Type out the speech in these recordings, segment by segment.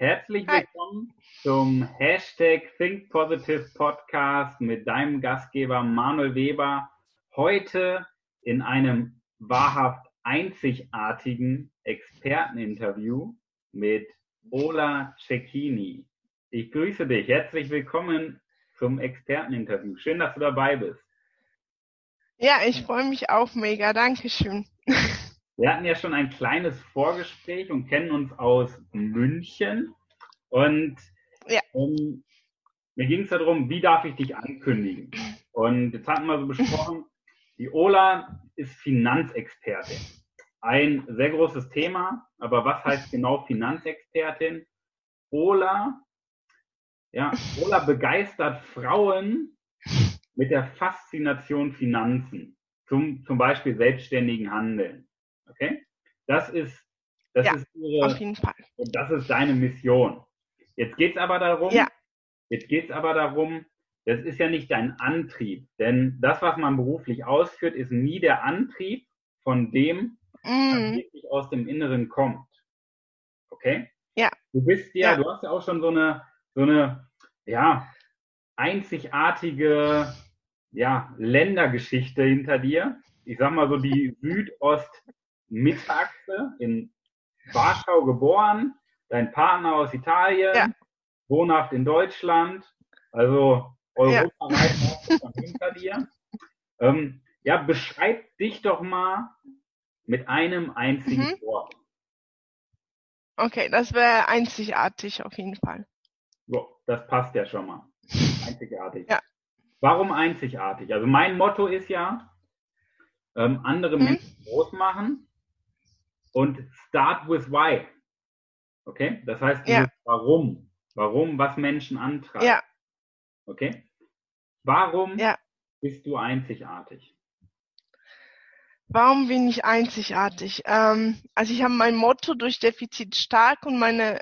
Herzlich willkommen Hi. zum Hashtag Think Positive Podcast mit deinem Gastgeber Manuel Weber. Heute in einem wahrhaft einzigartigen Experteninterview mit Ola Cecchini. Ich grüße dich. Herzlich willkommen zum Experteninterview. Schön, dass du dabei bist. Ja, ich freue mich auch mega. Dankeschön. Wir hatten ja schon ein kleines Vorgespräch und kennen uns aus München. Und ja. um, mir ging es darum, wie darf ich dich ankündigen? Und jetzt hatten wir so besprochen, die Ola ist Finanzexpertin. Ein sehr großes Thema, aber was heißt genau Finanzexpertin? Ola, ja, Ola begeistert Frauen mit der Faszination Finanzen, zum, zum Beispiel selbstständigen Handeln. Okay? Das ist, das ja, ist ihre, auf jeden Fall. Und das ist deine Mission. Jetzt geht es aber darum, ja. jetzt geht aber darum, das ist ja nicht dein Antrieb, denn das, was man beruflich ausführt, ist nie der Antrieb von dem, mm. was wirklich aus dem Inneren kommt. Okay? Ja. Du bist ja, ja, du hast ja auch schon so eine, so eine, ja, einzigartige, ja, Ländergeschichte hinter dir. Ich sag mal so die Südost Mittachse in Warschau geboren, dein Partner aus Italien, ja. wohnhaft in Deutschland, also europaweit ja. hinter dir. Ähm, ja, beschreib dich doch mal mit einem einzigen mhm. Wort. Okay, das wäre einzigartig auf jeden Fall. So, das passt ja schon mal. Einzigartig. ja. Warum einzigartig? Also mein Motto ist ja, ähm, andere mhm. Menschen groß machen und start with why. Okay? Das heißt, ja. warum. Warum, was Menschen antreibt. Ja. Okay? Warum ja. bist du einzigartig? Warum bin ich einzigartig? Ähm, also ich habe mein Motto durch Defizit stark und meine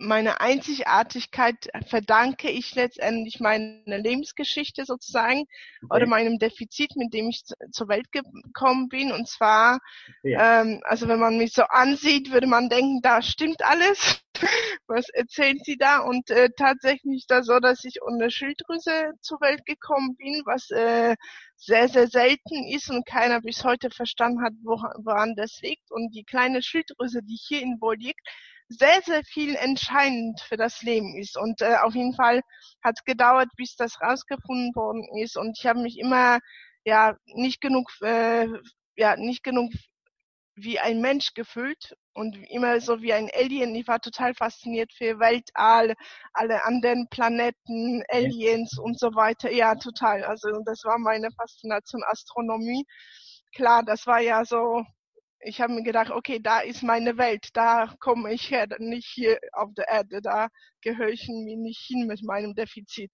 meine Einzigartigkeit verdanke ich letztendlich meiner Lebensgeschichte sozusagen okay. oder meinem Defizit, mit dem ich zur Welt gekommen bin. Und zwar, ja. ähm, also wenn man mich so ansieht, würde man denken, da stimmt alles. Was erzählt sie da? Und äh, tatsächlich ist das so, dass ich ohne Schilddrüse zur Welt gekommen bin, was äh, sehr, sehr selten ist und keiner bis heute verstanden hat, woran das liegt. Und die kleine Schilddrüse, die hier in Wohl liegt, sehr, sehr viel entscheidend für das Leben ist. Und äh, auf jeden Fall hat es gedauert, bis das rausgefunden worden ist. Und ich habe mich immer ja nicht genug, äh, ja nicht genug wie ein Mensch gefühlt und immer so wie ein Alien. Ich war total fasziniert für Weltall, alle anderen Planeten, Aliens und so weiter. Ja, total. Also das war meine Faszination Astronomie. Klar, das war ja so ich habe mir gedacht, okay, da ist meine Welt, da komme ich her, nicht hier auf der Erde, da gehöre ich mir nicht hin mit meinem Defizit.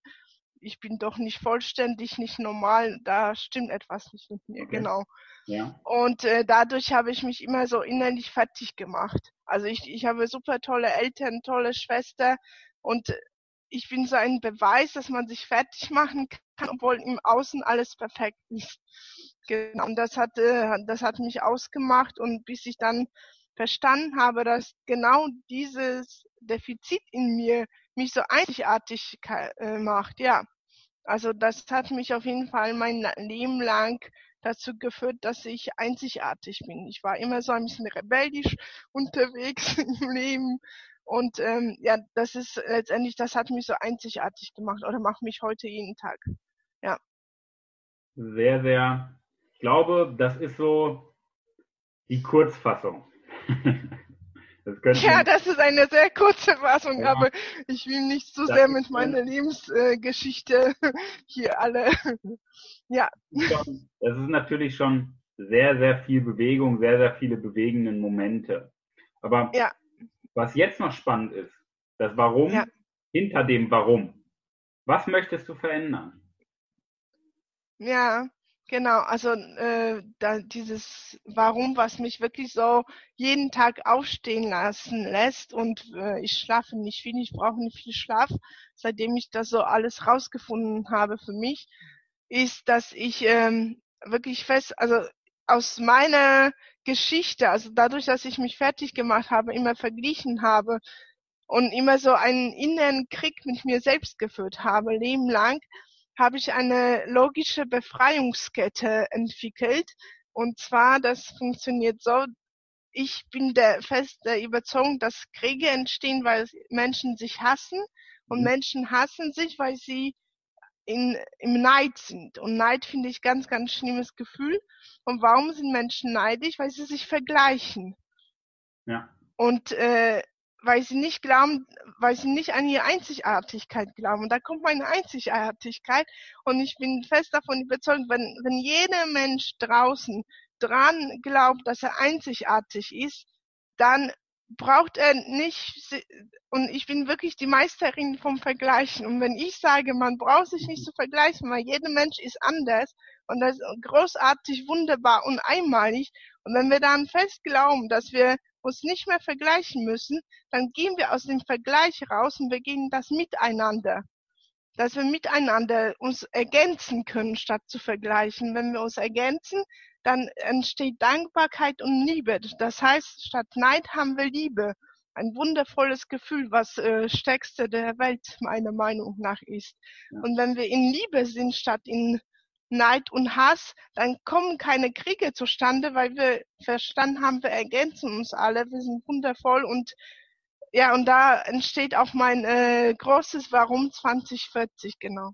Ich bin doch nicht vollständig, nicht normal, da stimmt etwas nicht mit mir, okay. genau. Ja. Und äh, dadurch habe ich mich immer so innerlich fertig gemacht. Also ich, ich habe super tolle Eltern, tolle Schwester und ich bin so ein Beweis, dass man sich fertig machen kann, obwohl im Außen alles perfekt ist. Genau, und das hat, das hat mich ausgemacht und bis ich dann verstanden habe, dass genau dieses Defizit in mir mich so einzigartig äh, macht, ja. Also das hat mich auf jeden Fall mein Leben lang dazu geführt, dass ich einzigartig bin. Ich war immer so ein bisschen rebellisch unterwegs im Leben und ähm, ja, das ist letztendlich, das hat mich so einzigartig gemacht oder macht mich heute jeden Tag. Ja. Sehr, sehr glaube, das ist so die Kurzfassung. das ja, das ist eine sehr kurze Fassung, ja. aber ich will nicht so das sehr mit meiner Lebensgeschichte hier alle. ja. Das ist natürlich schon sehr, sehr viel Bewegung, sehr, sehr viele bewegende Momente. Aber ja. was jetzt noch spannend ist, das Warum ja. hinter dem Warum. Was möchtest du verändern? Ja, Genau, also äh, da dieses Warum, was mich wirklich so jeden Tag aufstehen lassen lässt und äh, ich schlafe nicht viel, ich brauche nicht viel Schlaf, seitdem ich das so alles rausgefunden habe für mich, ist, dass ich ähm, wirklich fest, also aus meiner Geschichte, also dadurch, dass ich mich fertig gemacht habe, immer verglichen habe, und immer so einen inneren Krieg mit mir selbst geführt habe, Leben lang, habe ich eine logische Befreiungskette entwickelt. Und zwar, das funktioniert so, ich bin der feste Überzeugung, dass Kriege entstehen, weil Menschen sich hassen und mhm. Menschen hassen sich, weil sie in, im Neid sind. Und Neid finde ich ganz, ganz schlimmes Gefühl. Und warum sind Menschen neidisch? Weil sie sich vergleichen. Ja. Und äh, weil sie nicht glauben, weil sie nicht an ihre Einzigartigkeit glauben. Und da kommt meine Einzigartigkeit. Und ich bin fest davon überzeugt, wenn, wenn jeder Mensch draußen dran glaubt, dass er einzigartig ist, dann braucht er nicht, und ich bin wirklich die Meisterin vom Vergleichen. Und wenn ich sage, man braucht sich nicht zu vergleichen, weil jeder Mensch ist anders und das ist großartig, wunderbar und einmalig. Und wenn wir dann fest glauben, dass wir uns nicht mehr vergleichen müssen, dann gehen wir aus dem Vergleich raus und wir gehen das miteinander. Dass wir miteinander uns ergänzen können, statt zu vergleichen. Wenn wir uns ergänzen, dann entsteht Dankbarkeit und Liebe. Das heißt, statt Neid haben wir Liebe. Ein wundervolles Gefühl, was äh, stärkste der Welt meiner Meinung nach ist. Ja. Und wenn wir in Liebe sind statt in Neid und Hass, dann kommen keine Kriege zustande, weil wir verstanden haben, wir ergänzen uns alle, wir sind wundervoll und ja, und da entsteht auch mein äh, großes Warum 2040, genau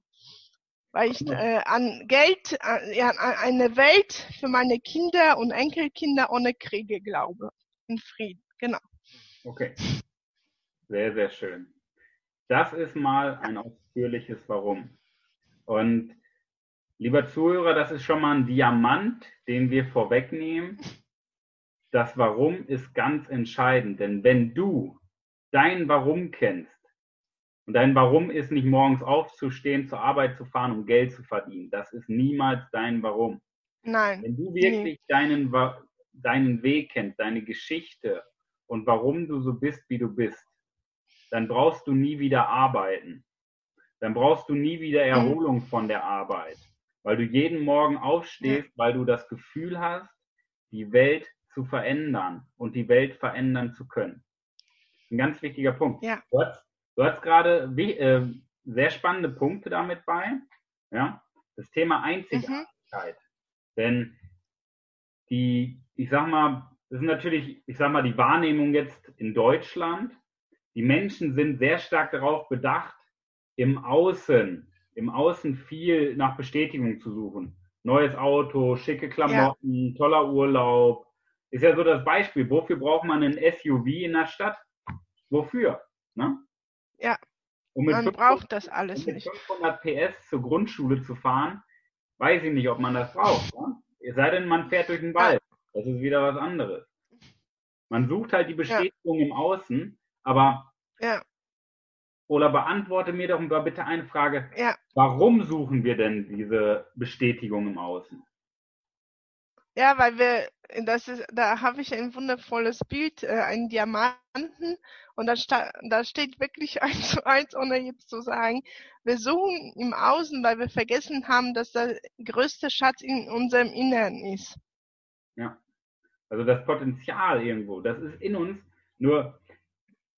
weil ich äh, an Geld, äh, ja, an eine Welt für meine Kinder und Enkelkinder ohne Kriege glaube. In Frieden, genau. Okay. Sehr, sehr schön. Das ist mal ein ausführliches Warum. Und lieber Zuhörer, das ist schon mal ein Diamant, den wir vorwegnehmen. Das Warum ist ganz entscheidend, denn wenn du dein Warum kennst, und dein Warum ist nicht morgens aufzustehen, zur Arbeit zu fahren, um Geld zu verdienen. Das ist niemals dein Warum. Nein. Wenn du wirklich nee. deinen, deinen Weg kennst, deine Geschichte und warum du so bist, wie du bist, dann brauchst du nie wieder arbeiten. Dann brauchst du nie wieder mhm. Erholung mhm. von der Arbeit, weil du jeden Morgen aufstehst, ja. weil du das Gefühl hast, die Welt zu verändern und die Welt verändern zu können. Ein ganz wichtiger Punkt. Ja. Du hast Du hast gerade äh, sehr spannende Punkte damit bei. Ja? Das Thema Einzigartigkeit. Mhm. Denn die, ich sag mal, das ist natürlich, ich sag mal, die Wahrnehmung jetzt in Deutschland. Die Menschen sind sehr stark darauf bedacht, im Außen, im Außen viel nach Bestätigung zu suchen. Neues Auto, schicke Klamotten, ja. toller Urlaub. Ist ja so das Beispiel. Wofür braucht man ein SUV in der Stadt? Wofür? Ne? Ja. Um man 500, braucht das alles um mit 500 PS zur Grundschule zu fahren, weiß ich nicht, ob man das braucht. Ne? Es sei denn, man fährt durch den Wald. Das ist wieder was anderes. Man sucht halt die Bestätigung ja. im Außen, aber ja. oder beantworte mir doch mal bitte eine Frage. Ja. Warum suchen wir denn diese Bestätigung im Außen? Ja, weil wir, das ist, da habe ich ein wundervolles Bild, äh, einen Diamanten und da, da steht wirklich eins zu eins, ohne jetzt zu sagen, wir suchen im Außen, weil wir vergessen haben, dass der größte Schatz in unserem Inneren ist. Ja, also das Potenzial irgendwo, das ist in uns, nur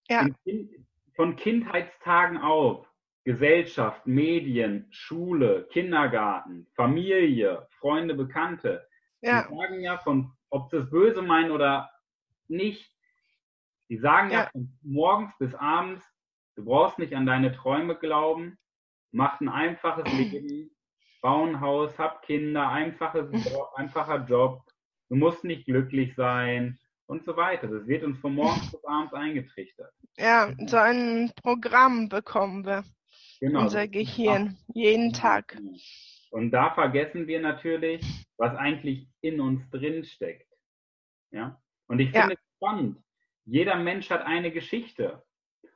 ja. in, von Kindheitstagen auf, Gesellschaft, Medien, Schule, Kindergarten, Familie, Freunde, Bekannte, ja. Die sagen ja von, ob sie es böse meinen oder nicht, die sagen ja. ja von morgens bis abends, du brauchst nicht an deine Träume glauben, mach ein einfaches Leben, bau ein Haus, hab Kinder, einfaches, einfacher Job, du musst nicht glücklich sein und so weiter. Das wird uns von morgens bis abends eingetrichtert. Ja, so ein Programm bekommen wir. Genau. Unser Gehirn, jeden Tag. Und da vergessen wir natürlich, was eigentlich in uns drin steckt. Ja? Und ich finde ja. es spannend. Jeder Mensch hat eine Geschichte.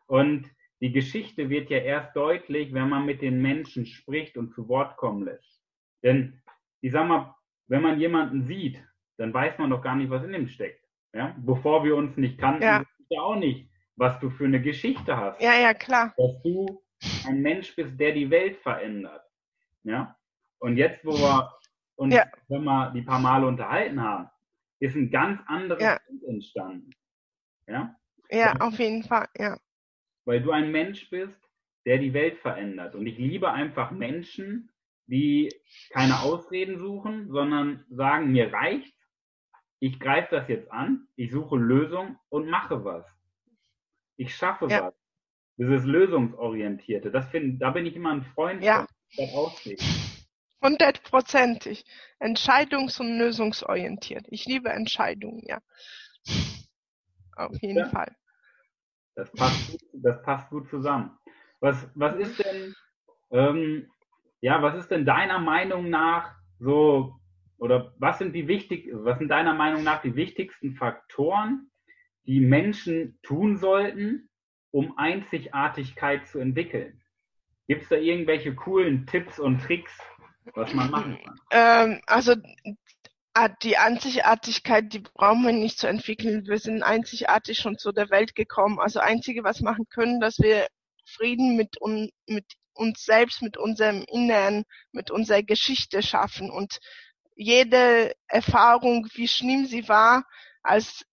Und die Geschichte wird ja erst deutlich, wenn man mit den Menschen spricht und zu Wort kommen lässt. Denn ich sag mal, wenn man jemanden sieht, dann weiß man doch gar nicht, was in ihm steckt. Ja? Bevor wir uns nicht kannten, ja. ich ja auch nicht, was du für eine Geschichte hast. Ja, ja, klar. Dass du ein Mensch bist, der die Welt verändert. Ja? Und jetzt, wo wir uns, ja. wenn wir die paar Male unterhalten haben, ist ein ganz anderes ja. Bild entstanden. Ja? Ja, auf jeden Fall, ja. weil du ein Mensch bist, der die Welt verändert. Und ich liebe einfach Menschen, die keine Ausreden suchen, sondern sagen, mir reicht, ich greife das jetzt an, ich suche Lösung und mache was. Ich schaffe ja. was. Dieses Lösungsorientierte, das find, da bin ich immer ein Freund ja. von, Hundertprozentig. Entscheidungs- und lösungsorientiert. Ich liebe Entscheidungen, ja. Auf jeden ja. Fall. Das passt, gut, das passt gut zusammen. Was, was ist denn, ähm, ja, was ist denn deiner Meinung nach so, oder was sind die wichtig, was sind deiner Meinung nach die wichtigsten Faktoren, die Menschen tun sollten, um Einzigartigkeit zu entwickeln? Gibt es da irgendwelche coolen Tipps und Tricks, was man machen kann? Ähm, also die Einzigartigkeit, die brauchen wir nicht zu entwickeln. Wir sind einzigartig schon zu der Welt gekommen. Also einzige, was machen können, dass wir Frieden mit, un, mit uns selbst, mit unserem Inneren, mit unserer Geschichte schaffen und jede Erfahrung, wie schlimm sie war, als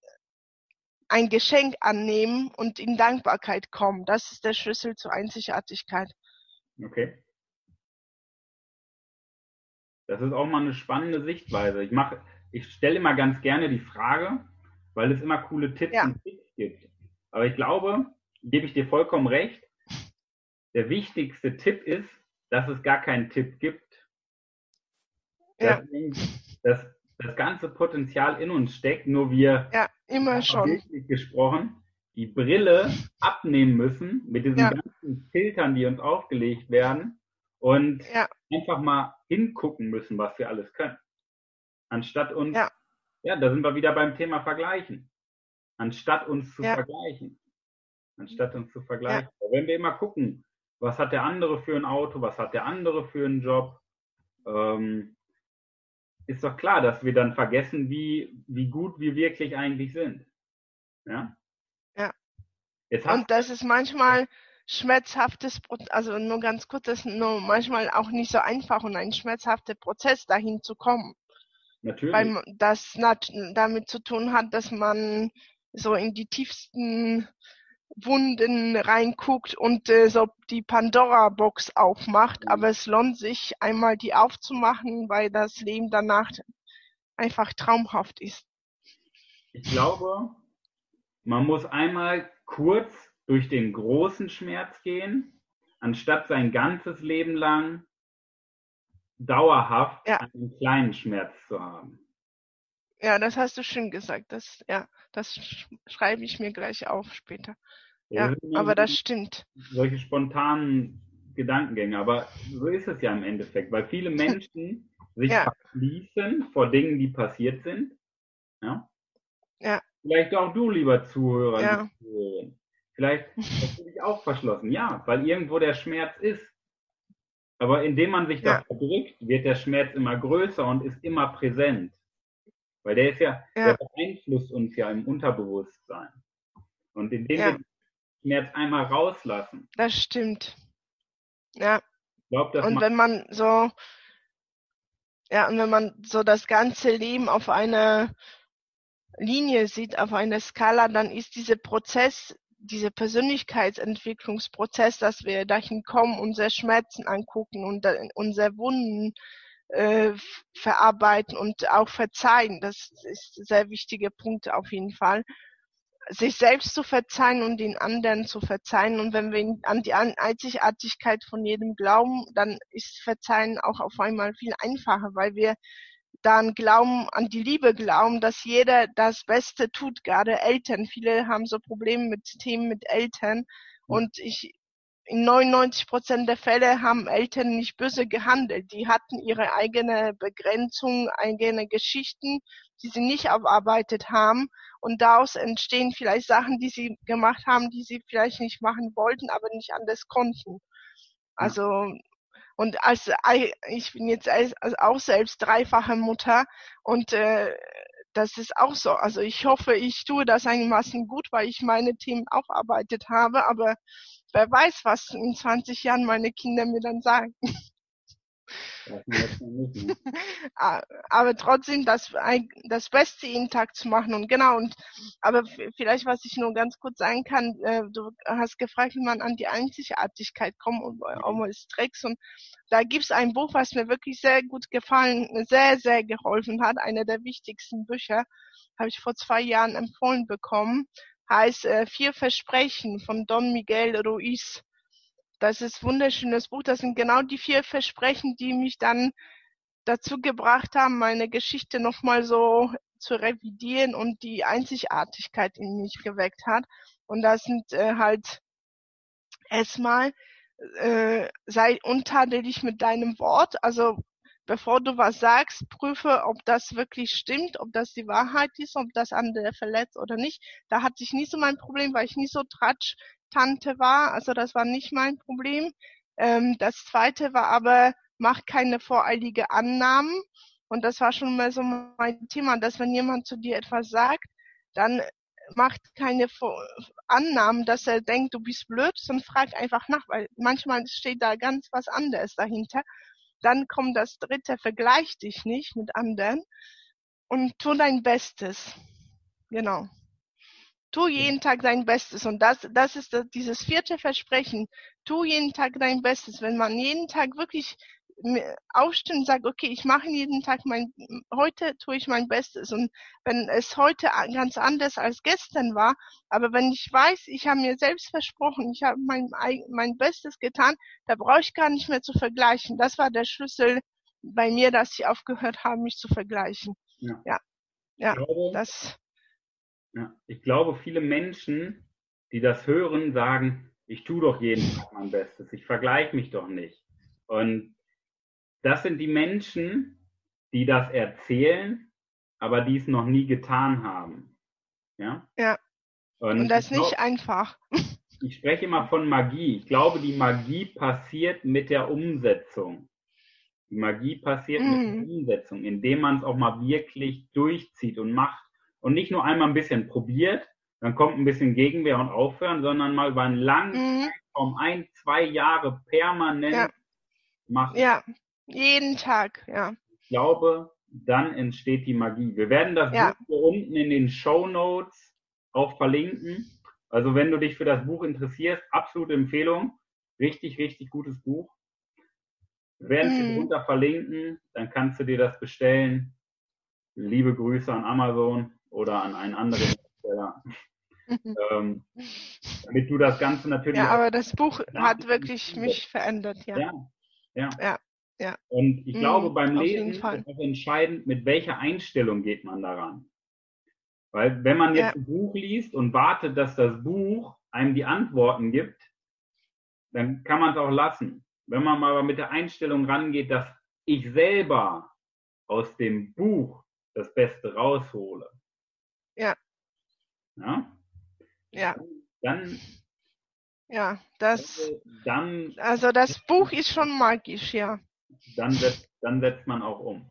ein Geschenk annehmen und in Dankbarkeit kommen. Das ist der Schlüssel zur Einzigartigkeit. Okay. Das ist auch mal eine spannende Sichtweise. Ich mache, ich stelle immer ganz gerne die Frage, weil es immer coole Tipps ja. und Tricks gibt. Aber ich glaube, gebe ich dir vollkommen recht, der wichtigste Tipp ist, dass es gar keinen Tipp gibt. Ja. Dass das ganze Potenzial in uns steckt, nur wir ja, immer schon. Gesprochen, die Brille abnehmen müssen mit diesen ja. ganzen Filtern, die uns aufgelegt werden und ja. einfach mal hingucken müssen, was wir alles können. Anstatt uns, ja. ja, da sind wir wieder beim Thema Vergleichen. Anstatt uns zu vergleichen. Anstatt uns zu vergleichen. Wenn wir immer gucken, was hat der andere für ein Auto, was hat der andere für einen Job, ähm, ist doch klar, dass wir dann vergessen, wie, wie gut wir wirklich eigentlich sind. Ja? Ja. Und das ist manchmal schmerzhaftes, also nur ganz kurz, das ist nur manchmal auch nicht so einfach und ein schmerzhafter Prozess, dahin zu kommen. Natürlich. Weil das damit zu tun hat, dass man so in die tiefsten Wunden reinguckt und äh, so die Pandora-Box aufmacht. Mhm. Aber es lohnt sich, einmal die aufzumachen, weil das Leben danach einfach traumhaft ist. Ich glaube, man muss einmal kurz durch den großen Schmerz gehen, anstatt sein ganzes Leben lang dauerhaft ja. einen kleinen Schmerz zu haben. Ja, das hast du schön gesagt. Das, ja, das schreibe ich mir gleich auf später. Ja, ja aber das stimmt. Solche spontanen Gedankengänge. Aber so ist es ja im Endeffekt, weil viele Menschen sich ja. verschließen vor Dingen, die passiert sind. Ja. Ja. Vielleicht auch du, lieber Zuhörer. Ja. Vielleicht hast du dich auch verschlossen. Ja, weil irgendwo der Schmerz ist. Aber indem man sich ja. da verdrückt, wird der Schmerz immer größer und ist immer präsent. Weil der ist ja, ja. der beeinflusst uns ja im Unterbewusstsein. Und indem ja. wir den Schmerz einmal rauslassen. Das stimmt. Ja. Glaub, das und wenn man so, ja, und wenn man so das ganze Leben auf einer Linie sieht, auf einer Skala, dann ist dieser Prozess, dieser Persönlichkeitsentwicklungsprozess, dass wir dahin kommen, unsere Schmerzen angucken und unsere Wunden äh, verarbeiten und auch verzeihen. Das ist ein sehr wichtiger Punkt auf jeden Fall. Sich selbst zu verzeihen und den anderen zu verzeihen. Und wenn wir an die Einzigartigkeit von jedem glauben, dann ist Verzeihen auch auf einmal viel einfacher, weil wir dann glauben, an die Liebe glauben, dass jeder das Beste tut, gerade Eltern. Viele haben so Probleme mit Themen mit Eltern. Und ich in 99 Prozent der Fälle haben Eltern nicht böse gehandelt. Die hatten ihre eigene Begrenzung, eigene Geschichten, die sie nicht abarbeitet haben. Und daraus entstehen vielleicht Sachen, die sie gemacht haben, die sie vielleicht nicht machen wollten, aber nicht anders konnten. Also, und als ich bin jetzt auch selbst dreifache Mutter und äh, das ist auch so. Also ich hoffe, ich tue das einigermaßen gut, weil ich meine Themen aufarbeitet habe, aber wer weiß, was in 20 Jahren meine Kinder mir dann sagen. aber trotzdem das, das Beste jeden Tag zu machen. Und genau und aber vielleicht was ich nur ganz kurz sagen kann, äh, du hast gefragt, wie man an die Einzigartigkeit kommt und Almost Tricks und da gibt's ein Buch, was mir wirklich sehr gut gefallen, sehr sehr geholfen hat, einer der wichtigsten Bücher, habe ich vor zwei Jahren empfohlen bekommen, heißt äh, Vier Versprechen von Don Miguel Ruiz das ist wunderschönes Buch. Das sind genau die vier Versprechen, die mich dann dazu gebracht haben, meine Geschichte nochmal so zu revidieren und die Einzigartigkeit in mich geweckt hat. Und das sind äh, halt erstmal, äh, sei untadelig mit deinem Wort. Also bevor du was sagst, prüfe, ob das wirklich stimmt, ob das die Wahrheit ist, ob das andere verletzt oder nicht. Da hatte ich nie so mein Problem, weil ich nie so tratsch Tante war. Also das war nicht mein Problem. Ähm, das zweite war aber, mach keine voreilige Annahmen. Und das war schon mal so mein Thema, dass wenn jemand zu dir etwas sagt, dann macht keine Annahmen, dass er denkt, du bist blöd, sondern fragt einfach nach, weil manchmal steht da ganz was anderes dahinter. Dann kommt das dritte, vergleich dich nicht mit anderen und tu dein Bestes. Genau tu jeden Tag dein Bestes. Und das, das ist das, dieses vierte Versprechen. Tu jeden Tag dein Bestes. Wenn man jeden Tag wirklich aufsteht und sagt, okay, ich mache jeden Tag mein, heute tue ich mein Bestes. Und wenn es heute ganz anders als gestern war, aber wenn ich weiß, ich habe mir selbst versprochen, ich habe mein, mein Bestes getan, da brauche ich gar nicht mehr zu vergleichen. Das war der Schlüssel bei mir, dass ich aufgehört habe, mich zu vergleichen. Ja. Ja. ja das, ja, ich glaube, viele Menschen, die das hören, sagen, ich tue doch jeden Tag mein Bestes, ich vergleiche mich doch nicht. Und das sind die Menschen, die das erzählen, aber die es noch nie getan haben. Ja. Ja. Und, Und das ist nicht einfach. Ich spreche immer von Magie. Ich glaube, die Magie passiert mit der Umsetzung. Die Magie passiert mm. mit der mhm. Umsetzung, indem man es auch mal wirklich durchzieht und macht und nicht nur einmal ein bisschen probiert, dann kommt ein bisschen Gegenwehr und aufhören, sondern mal über einen langen mhm. Zeitraum, ein, zwei Jahre permanent ja. machen. Ja, jeden Tag, ja. Ich glaube, dann entsteht die Magie. Wir werden das ja. Buch hier unten in den Show Notes auch verlinken. Also wenn du dich für das Buch interessierst, absolute Empfehlung. Richtig, richtig gutes Buch. Wir werden es mhm. drunter verlinken, dann kannst du dir das bestellen. Liebe Grüße an Amazon oder an einen anderen Hersteller. ähm, damit du das Ganze natürlich. Ja, aber das Buch hat wirklich mich verändert, ja. Ja, ja. ja, ja. Und ich mhm, glaube, beim Lesen ist auch entscheidend, mit welcher Einstellung geht man daran. Weil wenn man jetzt ja. ein Buch liest und wartet, dass das Buch einem die Antworten gibt, dann kann man es auch lassen. Wenn man mal aber mit der Einstellung rangeht, dass ich selber aus dem Buch das Beste raushole. Ja. Ja. Dann. Ja, das. Dann. Also das Buch ist schon magisch, ja. Dann setzt, dann setzt man auch um.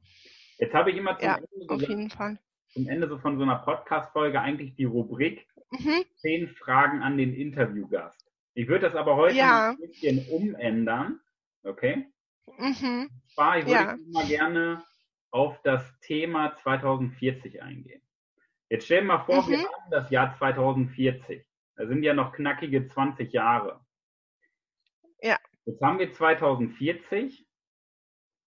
Jetzt habe ich immer zum, ja, Ende, auf jeden Fall. zum Ende so von so einer Podcast-Folge eigentlich die Rubrik mhm. zehn Fragen an den Interviewgast. Ich würde das aber heute ja. ein bisschen umändern. Okay? Mhm. Zwar, ich würde ja. immer gerne auf das Thema 2040 eingehen. Jetzt stell dir mal vor, mhm. wir haben das Jahr 2040. Da sind ja noch knackige 20 Jahre. Ja. Jetzt haben wir 2040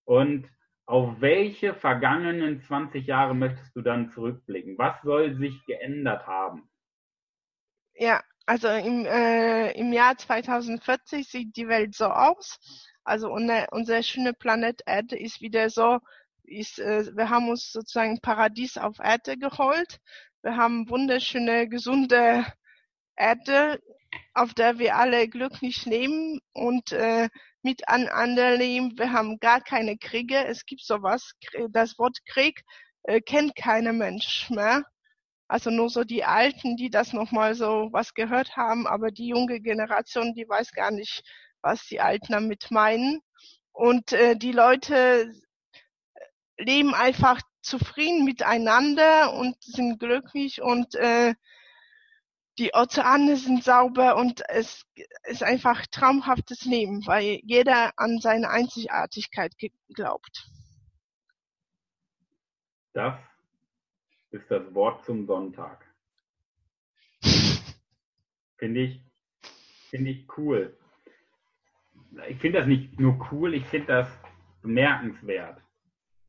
und auf welche vergangenen 20 Jahre möchtest du dann zurückblicken? Was soll sich geändert haben? Ja, also im, äh, im Jahr 2040 sieht die Welt so aus. Also unser, unser schöner Planet Erde ist wieder so ist, äh, wir haben uns sozusagen Paradies auf Erde geholt. Wir haben wunderschöne, gesunde Erde, auf der wir alle glücklich leben und äh, miteinander leben. Wir haben gar keine Kriege. Es gibt sowas. Das Wort Krieg äh, kennt keiner Mensch mehr. Also nur so die Alten, die das nochmal so was gehört haben, aber die junge Generation, die weiß gar nicht, was die Alten damit meinen. Und äh, die Leute leben einfach zufrieden miteinander und sind glücklich und äh, die Ozeane sind sauber und es ist einfach traumhaftes Leben, weil jeder an seine Einzigartigkeit glaubt. Das ist das Wort zum Sonntag. Finde ich, finde ich cool. Ich finde das nicht nur cool, ich finde das bemerkenswert.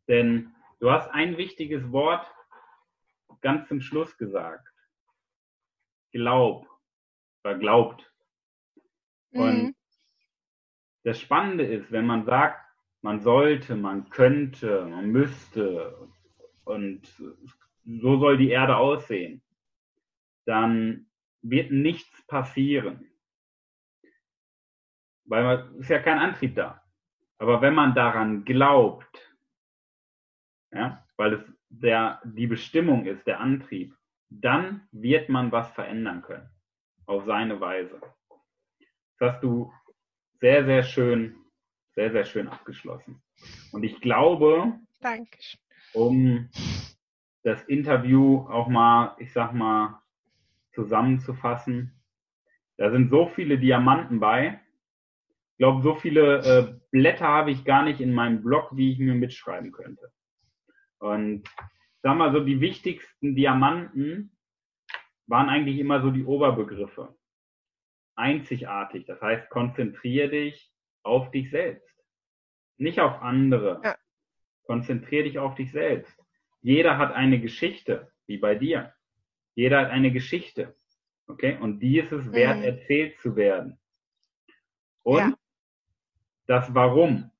Denn du hast ein wichtiges Wort ganz zum Schluss gesagt. Glaub oder glaubt. Mhm. Und das Spannende ist, wenn man sagt, man sollte, man könnte, man müsste und so soll die Erde aussehen, dann wird nichts passieren. Weil es ist ja kein Antrieb da. Aber wenn man daran glaubt, ja, weil es der, die Bestimmung ist, der Antrieb, dann wird man was verändern können. Auf seine Weise. Das hast du sehr, sehr schön, sehr, sehr schön abgeschlossen. Und ich glaube, Dankeschön. um das Interview auch mal, ich sag mal, zusammenzufassen, da sind so viele Diamanten bei. Ich glaube, so viele äh, Blätter habe ich gar nicht in meinem Blog, wie ich mir mitschreiben könnte. Und sag mal so, die wichtigsten Diamanten waren eigentlich immer so die Oberbegriffe. Einzigartig, das heißt, konzentriere dich auf dich selbst, nicht auf andere. Ja. Konzentriere dich auf dich selbst. Jeder hat eine Geschichte, wie bei dir. Jeder hat eine Geschichte. Okay? Und die ist es wert, mhm. erzählt zu werden. Und ja. das Warum,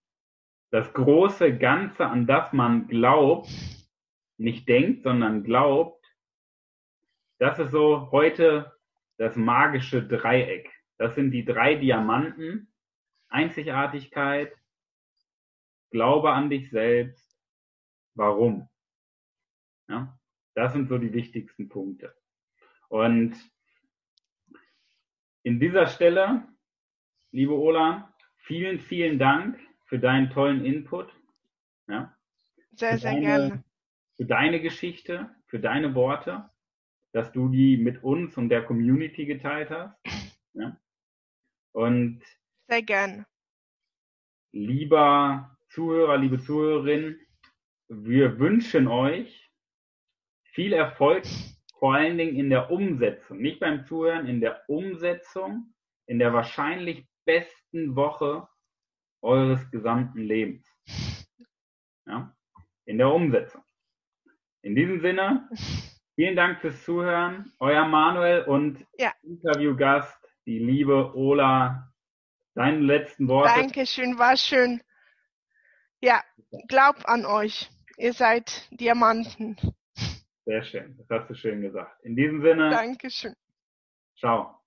das große Ganze, an das man glaubt, nicht denkt, sondern glaubt, das ist so heute das magische Dreieck. Das sind die drei Diamanten. Einzigartigkeit, Glaube an dich selbst, warum. Ja, das sind so die wichtigsten Punkte. Und in dieser Stelle, liebe Ola, vielen, vielen Dank für deinen tollen Input. Ja, sehr, sehr deine, gerne. Für deine Geschichte, für deine Worte dass du die mit uns und der Community geteilt hast. Ja? Und sehr gern. Lieber Zuhörer, liebe Zuhörerin, wir wünschen euch viel Erfolg, vor allen Dingen in der Umsetzung, nicht beim Zuhören, in der Umsetzung, in der wahrscheinlich besten Woche eures gesamten Lebens. Ja? In der Umsetzung. In diesem Sinne, Vielen Dank fürs Zuhören. Euer Manuel und ja. Interviewgast, die liebe Ola. Deine letzten Worte. Dankeschön, war schön. Ja, glaub an euch. Ihr seid Diamanten. Sehr schön, das hast du schön gesagt. In diesem Sinne. Dankeschön. Ciao.